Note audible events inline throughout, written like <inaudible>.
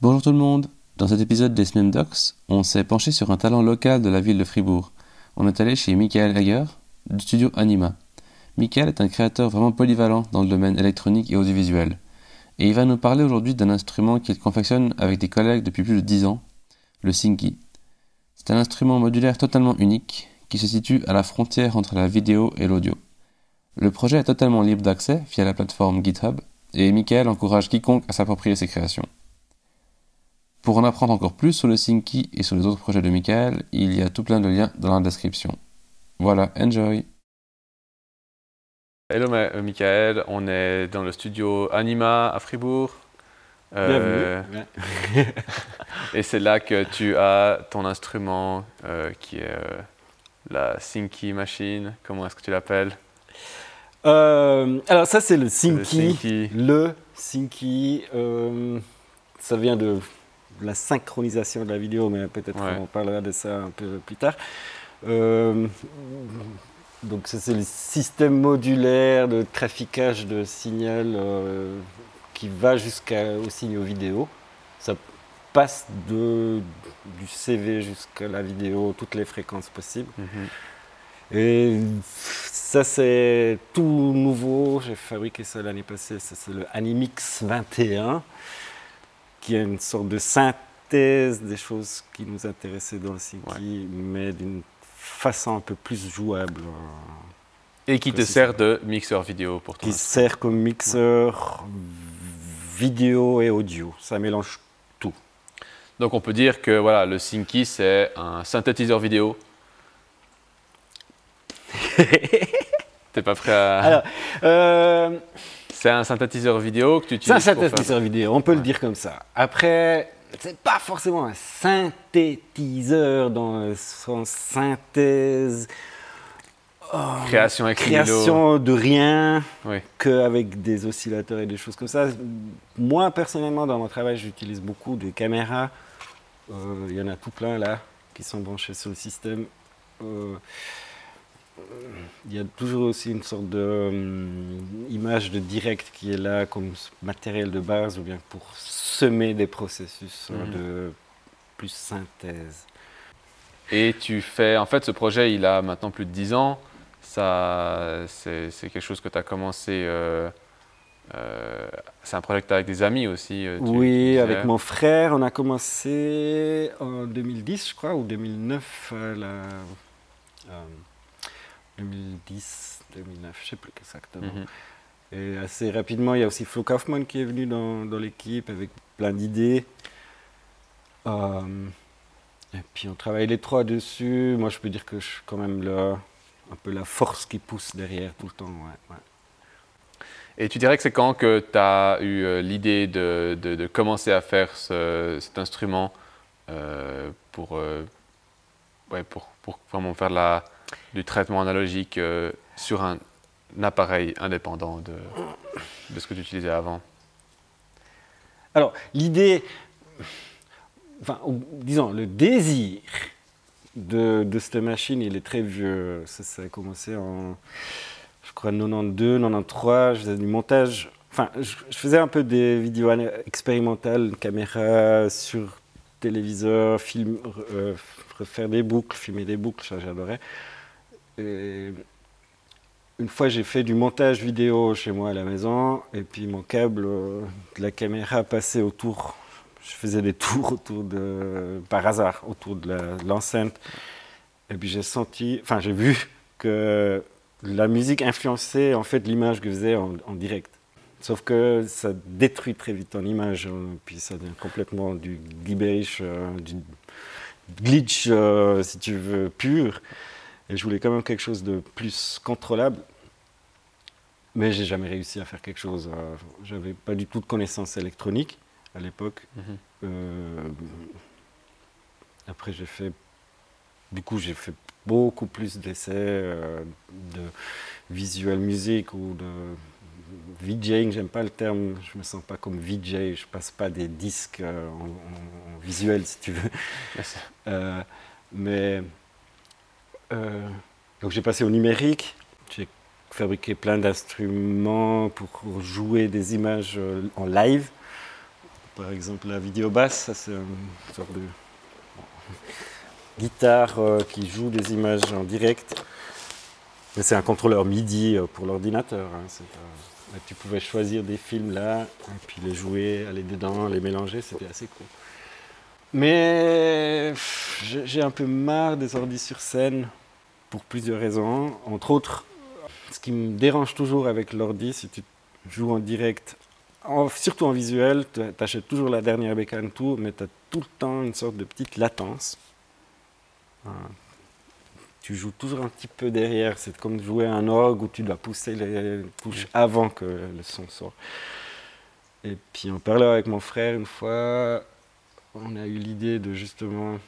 tout le monde. Dans cet épisode des Semaines Docs, on s'est penché sur un talent local de la ville de Fribourg. On est allé chez Michael Hager du studio Anima. Michael est un créateur vraiment polyvalent dans le domaine électronique et audiovisuel. Et il va nous parler aujourd'hui d'un instrument qu'il confectionne avec des collègues depuis plus de 10 ans, le Synki. C'est un instrument modulaire totalement unique qui se situe à la frontière entre la vidéo et l'audio. Le projet est totalement libre d'accès via la plateforme GitHub et Michael encourage quiconque à s'approprier ses créations. Pour en apprendre encore plus sur le Synki et sur les autres projets de Michael, il y a tout plein de liens dans la description. Voilà, enjoy Hello euh, Michael, on est dans le studio Anima à Fribourg. Euh, <laughs> et c'est là que tu as ton instrument euh, qui est la Synki Machine. Comment est-ce que tu l'appelles? Alors ça c'est le Synki. Le Synki. ça vient de la synchronisation de la vidéo, mais peut-être qu'on parlera de ça un peu plus tard. Euh, donc c'est le système modulaire de traficage de signal euh, qui va jusqu'au signaux vidéo. Ça passe de, du CV jusqu'à la vidéo, toutes les fréquences possibles. Mhm. Et ça c'est tout nouveau, j'ai fabriqué ça l'année passée, c'est le Animix 21 qui est une sorte de synthèse des choses qui nous intéressaient dans le Synki, mais d'une façon un peu plus jouable. Et qui te sert de mixeur vidéo pour toi Qui sert comme mixeur vidéo et audio. Ça mélange tout. Donc on peut dire que voilà, le Synki, c'est un synthétiseur vidéo. <laughs> T'es pas prêt à... Alors, euh, c'est un synthétiseur vidéo que tu utilises C'est un synthétiseur vidéo, on peut le dire comme ça. Après, c'est pas forcément un synthétiseur dans le sens synthèse. Oh, création avec Création de rien qu'avec des oscillateurs et des choses comme ça. Moi, personnellement, dans mon travail, j'utilise beaucoup de caméras. Euh, il y en a tout plein là qui sont branchés sur le système. Euh, il y a toujours aussi une sorte de hum, image de direct qui est là comme matériel de base ou bien pour semer des processus hein, mhm. de plus synthèse. Et tu fais, en fait, ce projet, il a maintenant plus de 10 ans. Ça, c'est, quelque chose que tu as commencé. Euh, euh, c'est un projet que tu as avec des amis aussi. Euh, oui, avec mon frère. On a commencé en 2010, je crois, ou 2009. la, 2010, 2009, je ne sais plus exactement. Mhm. Et assez rapidement, il y a aussi Flo Kaufman qui est venu dans, dans l'équipe avec plein d'idées. Euh, et puis on travaille les trois dessus. Moi, je peux dire que je suis quand même là, un peu la force qui pousse derrière tout le temps. Ouais, Et tu dirais que c'est quand que tu as eu euh, l'idée de, de, commencer à faire cet instrument euh, pour, ouais, pour, pour, vraiment faire la, du traitement analogique euh, sur un, appareil indépendant de, ce que tu utilisais avant Alors, l'idée, enfin, disons, le désir de, de, cette machine, il est très vieux. Ça, a commencé en, je crois, 92, 93. Je faisais du montage. Enfin, je, faisais un peu des vidéos expérimentales, caméra sur téléviseur, film, euh, refaire des boucles, filmer des boucles, ça j'adorais une fois, j'ai fait du montage vidéo chez moi à la maison, et puis mon câble euh, de la caméra passait autour. Je faisais des <laughs> tours autour de, par hasard, autour de l'enceinte. et puis j'ai senti, enfin j'ai vu que la musique influençait en fait l'image que je faisais en, direct. Sauf que ça détruit très vite ton image, hein, puis ça devient complètement du gibberish, euh, du glitch, euh, si tu veux, pur. Et je voulais quand même quelque chose de plus contrôlable. Mais j'ai jamais réussi à faire quelque chose. Euh, j'avais pas du tout de connaissances électroniques à l'époque. Mhm. Euh, après, j'ai fait. Du coup, j'ai fait beaucoup plus d'essais euh, de visual music ou de VJing. J'aime pas le terme. Je me sens pas comme VJ. Je passe pas des disques en, visuel, si tu veux. mais euh, donc j'ai passé au numérique, j'ai fabriqué plein d'instruments pour jouer des images euh, en live, Par exemple, la vidéo basse, c'est une sorte de <laughs> guitare euh, qui joue des images en direct. C'est un contrôleur MIDI euh, pour l'ordinateur. hein, tu pouvais choisir des films là, puis les jouer, aller dedans, les mélanger, c'était assez cool. Mais j'ai un peu marre des ordis sur scène pour plusieurs raisons. Entre autres, ce qui me dérange toujours avec l'ordi, si tu joues en direct, en- surtout en visuel, tu achètes toujours la dernière bécane, tout, mais tu as tout le temps une sorte de petite latence. Euh, tu joues toujours un petit peu derrière. C'est comme jouer un orgue où tu dois pousser les touches avant que le son sorte. Et puis en parlant avec mon frère une fois, on a eu l'idée de justement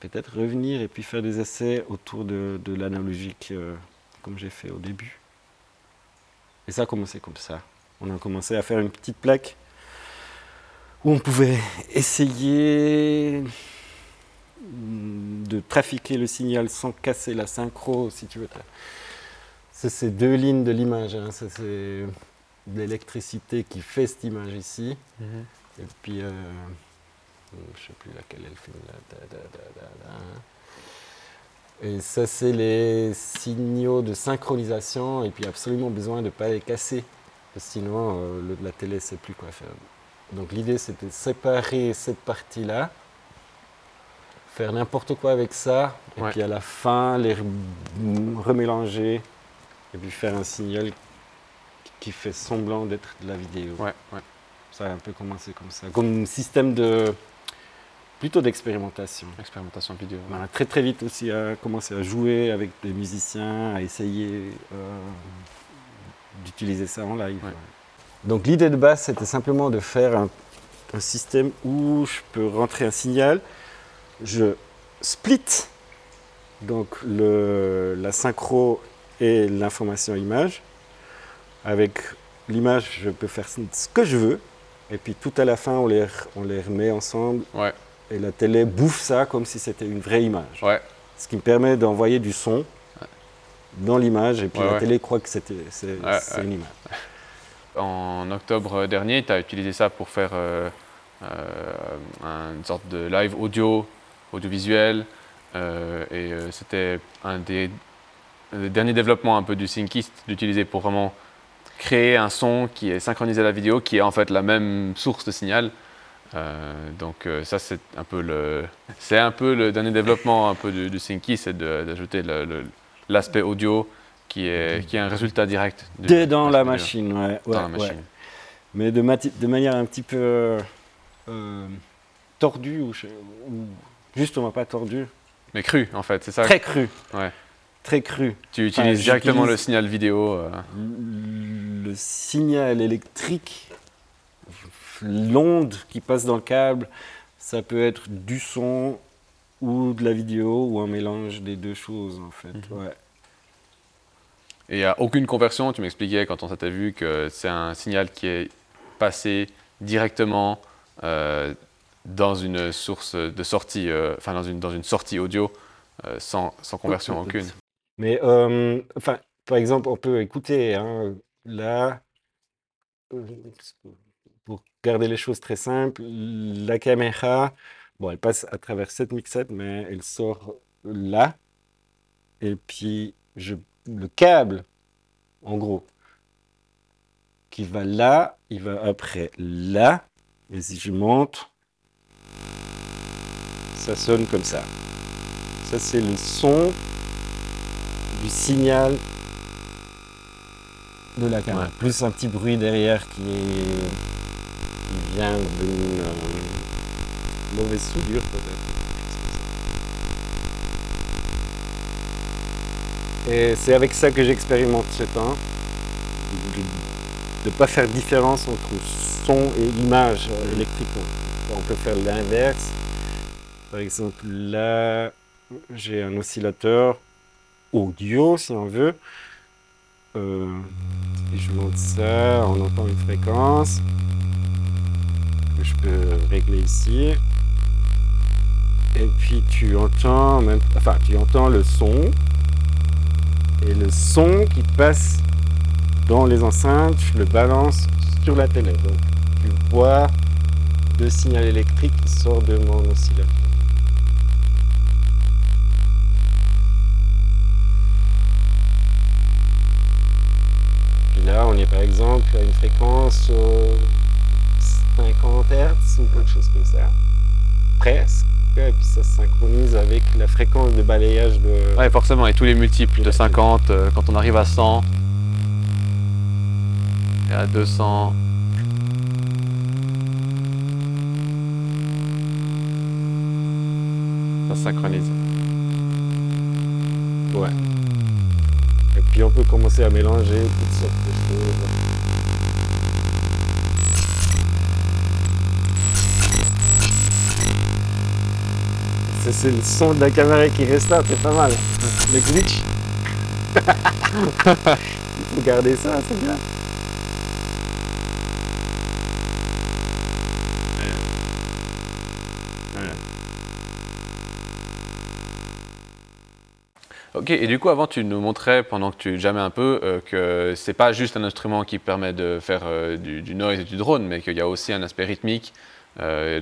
peut-être revenir et puis faire des essais autour de, de l'analogique euh, comme j'ai fait au début. Et ça a commencé comme ça. On a commencé à faire une petite plaque où on pouvait essayer de trafiquer le signal sans casser la synchro, si tu veux. C'est ces deux lignes de l'image. hein. C'est l'électricité qui fait cette image ici. Et puis, euh, je ne sais plus laquelle est le film. Et ça, c'est les signaux de synchronisation. Et puis, absolument besoin de ne pas les casser. Parce que sinon, euh, le- la télé ne sait plus quoi faire. Donc, l'idée, c'était de séparer cette partie-là, faire n'importe quoi avec ça, et Ouais. puis à la fin, les rem- remélanger, et puis faire un signal qui fait semblant d'être de la vidéo. Ouais, ouais. Ça a un peu commencé comme ça, comme système de plutôt d'expérimentation. Expérimentation vidéo. On a très très vite aussi à commencer à jouer avec des musiciens, à essayer euh, d'utiliser ça en live. Ouais. Donc l'idée de base, c'était simplement de faire un, un système où je peux rentrer un signal, je split donc le, la synchro et l'information image. Avec l'image, je peux faire ce que je veux. Et puis tout à la fin, on les, on les remet ensemble Ouais, et la télé bouffe ça comme si c'était une vraie image. ouais, Ce qui me permet d'envoyer du son dans l'image et puis Ouais, la ouais. télé croit que c'est, une image. En octobre dernier, tu as utilisé ça pour faire euh, euh, une sorte de live audio, audiovisuel. euh, et c'était un des, un des derniers développements un peu du Synkist d'utiliser pour vraiment créer un son qui est synchronisé à la vidéo, qui est en fait la même source de signal. Euh, donc euh, ça c'est un peu le c'est un peu le dernier développement un peu du, du c'est d'ajouter l'aspect audio qui est qui est un résultat direct du- Dès dans la machine, ouais. Dans ouais, la machine. ouais. Mais de, manière un petit peu euh, tordue, ou, ou justement pas tordue, Mais cru, en fait, c'est ça. très crue. Ouais. Très crue. Tu Enfin, utilises directement le signal vidéo. euh, Le signal électrique, l'onde qui passe dans le câble, ça peut être du son ou de la vidéo ou un mélange des deux choses en fait. Mhm. ouais. Et il n'y a aucune conversion. Tu m'expliquais quand on s'était vu que c'est un signal qui est passé directement euh, dans une source de sortie, euh, enfin dans une, dans une sortie audio euh, sans, sans conversion aucune. Mais enfin, par exemple, on peut écouter hein, là, les choses très simples, la caméra, bon, elle passe à travers cette mixette, mais elle sort là, et puis je, le câble, en gros, qui va là, il va après là, et si je monte, ça sonne comme ça. Ça, c'est le son du signal de la caméra. Plus un petit bruit derrière qui, est, vient d'une euh, mauvaise soudure peut-être. Et c'est avec ça que j'expérimente ce temps. De ne pas faire différence entre son et image électrique. On peut faire l'inverse. Par exemple, là, j'ai un oscillateur audio, si on veut. Euh, et je monte ça, on entend une fréquence que je peux régler ici. Et puis tu entends, même, enfin, tu entends le son. Et le son qui passe dans les enceintes, je le balance sur la télé. Donc tu vois de signal électrique qui sort de mon oscillateur. Puis là, on est par exemple à une fréquence 50 Hz ou quelque chose comme ça. Presque. Et puis ça se synchronise avec la fréquence de balayage de. Ouais, forcément, et tous les multiples de 50, euh, quand on arrive à 100, et à 200. Ça se synchronise. Ouais. Et puis on peut commencer à mélanger toutes sortes de choses. C'est le son de la caméra qui reste là, c'est pas mal. Le glitch. <laughs> Il faut garder ça, c'est bien. Ok, et du coup, avant, tu nous montrais, pendant que tu jamais un peu, euh, que c'est pas juste un instrument qui permet de faire euh, du, du noise et du drone, mais qu'il y a aussi un aspect rythmique, euh,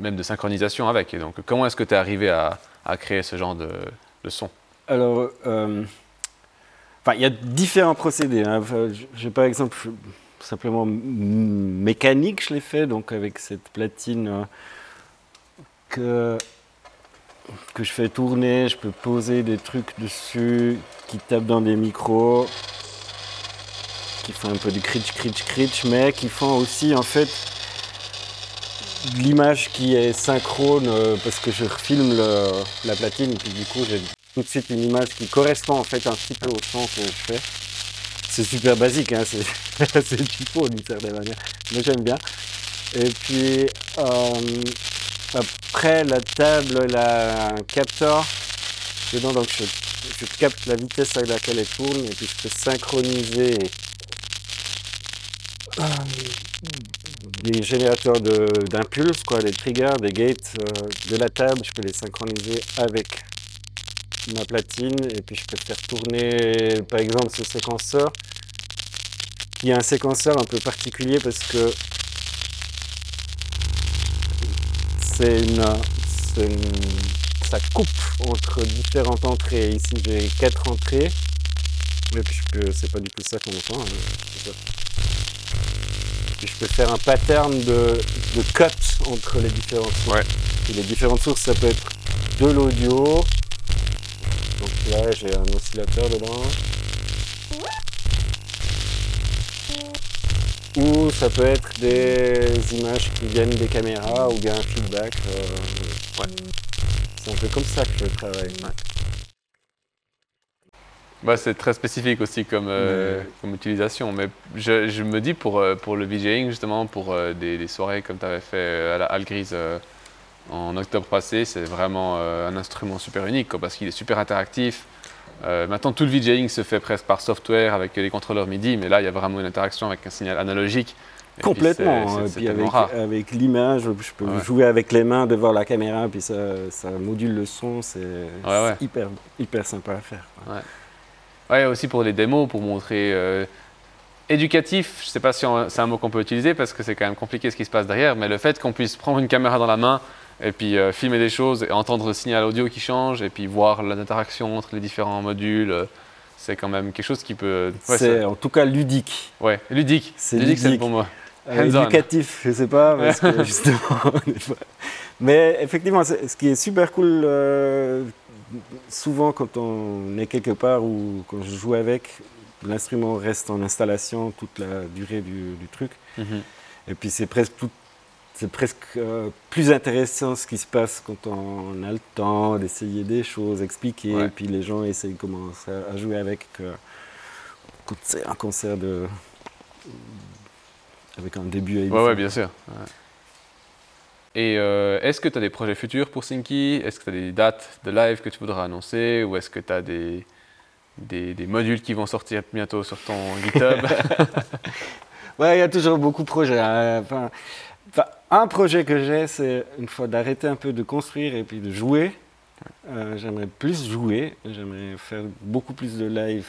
même de synchronisation avec. Donc, comment est-ce que tu es arrivé à, créer ce genre de, son? Alors, euh, il y a différents procédés. hein. J'ai par exemple simplement mécanique, je l'ai fait, donc avec cette platine euh, que, que je fais tourner. Je peux poser des trucs dessus qui tapent dans des micros, qui font un peu du critch, critch, critch, mais qui font aussi en fait l'image qui est synchrone euh, parce que je refilme le- la platine et puis du coup j'ai tout de suite une image qui correspond en fait un petit peu au son que je fais. C'est super basique, hein, c'est <laughs> typo d'une certaine manière, mais j'aime bien. Et puis euh, après la table, elle a un capteur dedans, donc je, je capte la vitesse à laquelle elle tourne et puis je peux synchroniser euh, des générateurs de- d'impulses, quoi, des triggers, des gates euh, de la table, je peux les synchroniser avec ma platine et puis je peux faire tourner par exemple ce séquenceur. Il y a un séquenceur un peu particulier parce que c'est une, une- ça coupe entre différentes entrées. Ici j'ai quatre entrées. Et puis je peux, c'est pas du tout ça qu'on entend. hein, je peux faire un pattern de, de cut entre les différentes sources. Ouais. Et les différentes sources, ça peut être de l'audio. Donc là, j'ai un oscillateur dedans. Ou ça peut être des images qui viennent des caméras ou bien un feedback. euh, ouais. C'est un peu comme ça que je travaille. Bah, c'est très spécifique aussi comme, euh, comme utilisation, mais je, je me dis pour, euh, pour le VJing, justement, pour euh, des, des soirées comme tu avais fait à la Halle Grise euh, en octobre passé, c'est vraiment un instrument super unique quoi, parce qu'il est super interactif. Maintenant, tout le VJing se fait presque par software avec les contrôleurs MIDI, mais là, il y a vraiment une interaction avec un signal analogique. Et puis, Complètement. c'est- Et puis tellement avec, l'image, je peux Ouais. jouer avec les mains devant la caméra, puis ça, ça module le son. C'est ouais. c'est hyper, hyper sympa à faire. Ouais, aussi pour les démos, pour montrer euh, éducatif. Je ne sais pas si c'est un mot qu'on peut utiliser parce que c'est quand même compliqué ce qui se passe derrière, mais le fait qu'on puisse prendre une caméra dans la main et puis euh, filmer des choses et entendre le signal audio qui change et puis voir l'interaction entre les différents modules, euh, c'est quand même quelque chose qui peut. Ouais, c'est en tout cas ludique. ouais, ludique. c'est ludique, c'est ludique. bon mot. Euh, Hands-on. éducatif, je sais pas, parce que <laughs> justement. fois- Mais effectivement, c'est- ce qui est super cool, souvent quand on est quelque part ou quand je joue avec, l'instrument reste en installation toute la durée du, du truc. Mhm. Et puis c'est presque tout. C'est presque euh, plus intéressant ce qui se passe quand on a le temps d'essayer des choses, expliquer, Ouais. et puis les gens essayent de commencer à jouer avec c'est un concert de avec un début à Ouais, ouais, bien sûr. ouais. Et euh, est-ce que tu as des projets futurs pour Sinky Est-ce que tu as des dates de live que tu voudras annoncer? Ou est-ce que tu as des, des, des modules qui vont sortir bientôt sur ton <laughs> GitHub? <laughs> Ouais, il y a toujours beaucoup de projets. hein. Enfin, enfin, un projet que j'ai, c'est une fois d'arrêter un peu de construire et puis de jouer. Euh, j'aimerais plus jouer, j'aimerais faire beaucoup plus de live.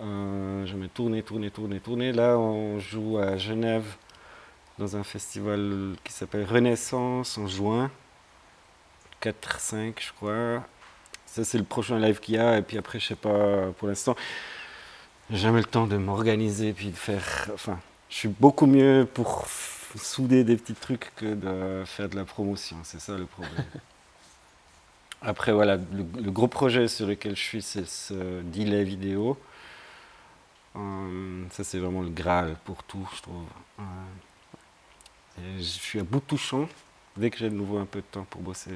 Euh, j'aimerais tourner, tourner, tourner, tourner. Là, on joue à Genève dans un festival qui s'appelle Renaissance en juin. 4-5, je crois. Ça, c'est le prochain live qu'il y a. Et puis après, je sais pas, pour l'instant, j'ai jamais le temps de m'organiser puis de faire. Enfin, je suis beaucoup mieux pour souder des petits trucs que de faire de la promotion. C'est ça le problème. <laughs> Après, voilà, le, gros projet sur lequel je suis, c'est ce delay vidéo. Euh, ça, c'est vraiment le Graal pour tout, je trouve. Euh, je suis à bout touchant. Dès que j'ai de nouveau un peu de temps pour bosser,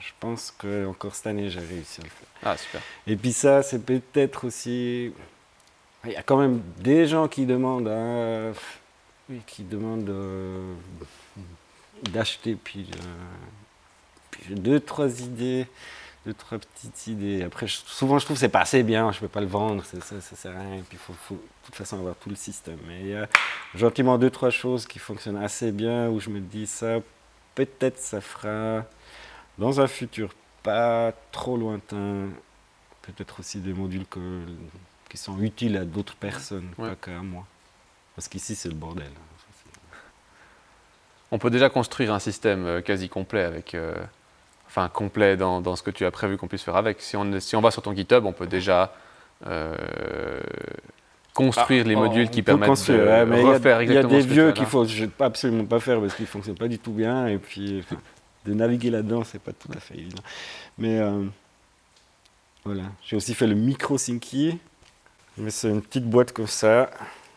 je, pense que encore cette année, j'ai réussi à le faire. Ah, super. Et puis ça, c'est peut-être aussi... Il y a quand même des gens qui demandent, hein, qui demandent euh, d'acheter, puis, puis j'ai deux, trois idées deux, trois petites idées. Après, souvent, je trouve que c'est pas assez bien, je peux pas le vendre, ça, ça, sert à rien. Et puis, il faut, faut, de toute façon avoir tout le système. Mais il y a gentiment deux, trois choses qui fonctionnent assez bien, où je me dis ça, peut-être ça fera dans un futur pas trop lointain, peut-être aussi des modules que, qui sont utiles à d'autres personnes, pas qu'à moi. Parce qu'ici, c'est le bordel. On peut déjà construire un système euh, quasi complet avec. Euh, enfin complet dans, ce que tu as prévu qu'on puisse faire avec. Si on, si on va sur ton GitHub, on peut déjà euh, construire les ah, modules qui permettent de refaire exactement Il y a des vieux qu'il faut absolument pas faire parce qu'ils ne fonctionnent pas du tout bien. Et puis, de naviguer là-dedans, c'est pas tout à fait évident. Mais euh, voilà. J'ai aussi fait le micro Syncy. C'est une petite boîte comme ça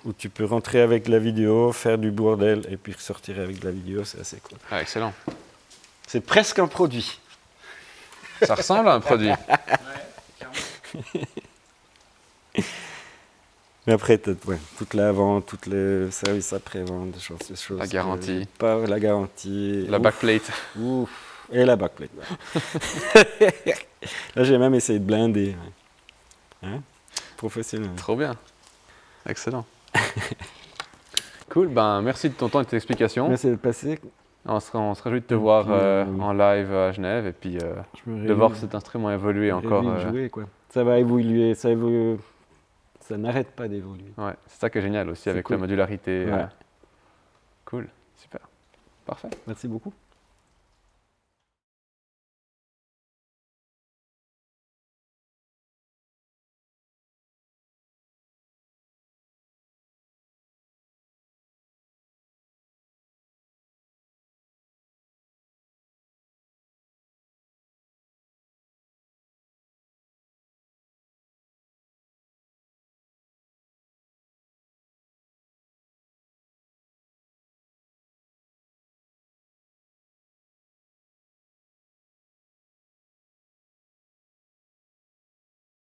où tu peux rentrer avec la vidéo, faire du bordel et puis ressortir avec de la vidéo. C'est assez cool. Ah, excellent. C'est presque un produit. Ça ressemble à un produit. Mais après, ouais, toute la vente, tous les services après-vente, des choses, des choses. La garantie. pas la garantie. La backplate. Ouf. Et la backplate. <laughs> Là, j'ai même essayé de blinder. Hein? Professionnel. Trop bien. Excellent. cool. Ben, merci de ton temps et de tes explications. Merci de passer. On se, on se réjouit de te voir euh, en live à Genève et puis euh, de voir cet instrument évoluer encore. Euh. Jouer, quoi. Ça va évoluer, ça, évolue, ça n'arrête pas d'évoluer. Ouais, c'est ça qui est génial aussi avec la modularité. Cool, super, parfait. Merci beaucoup.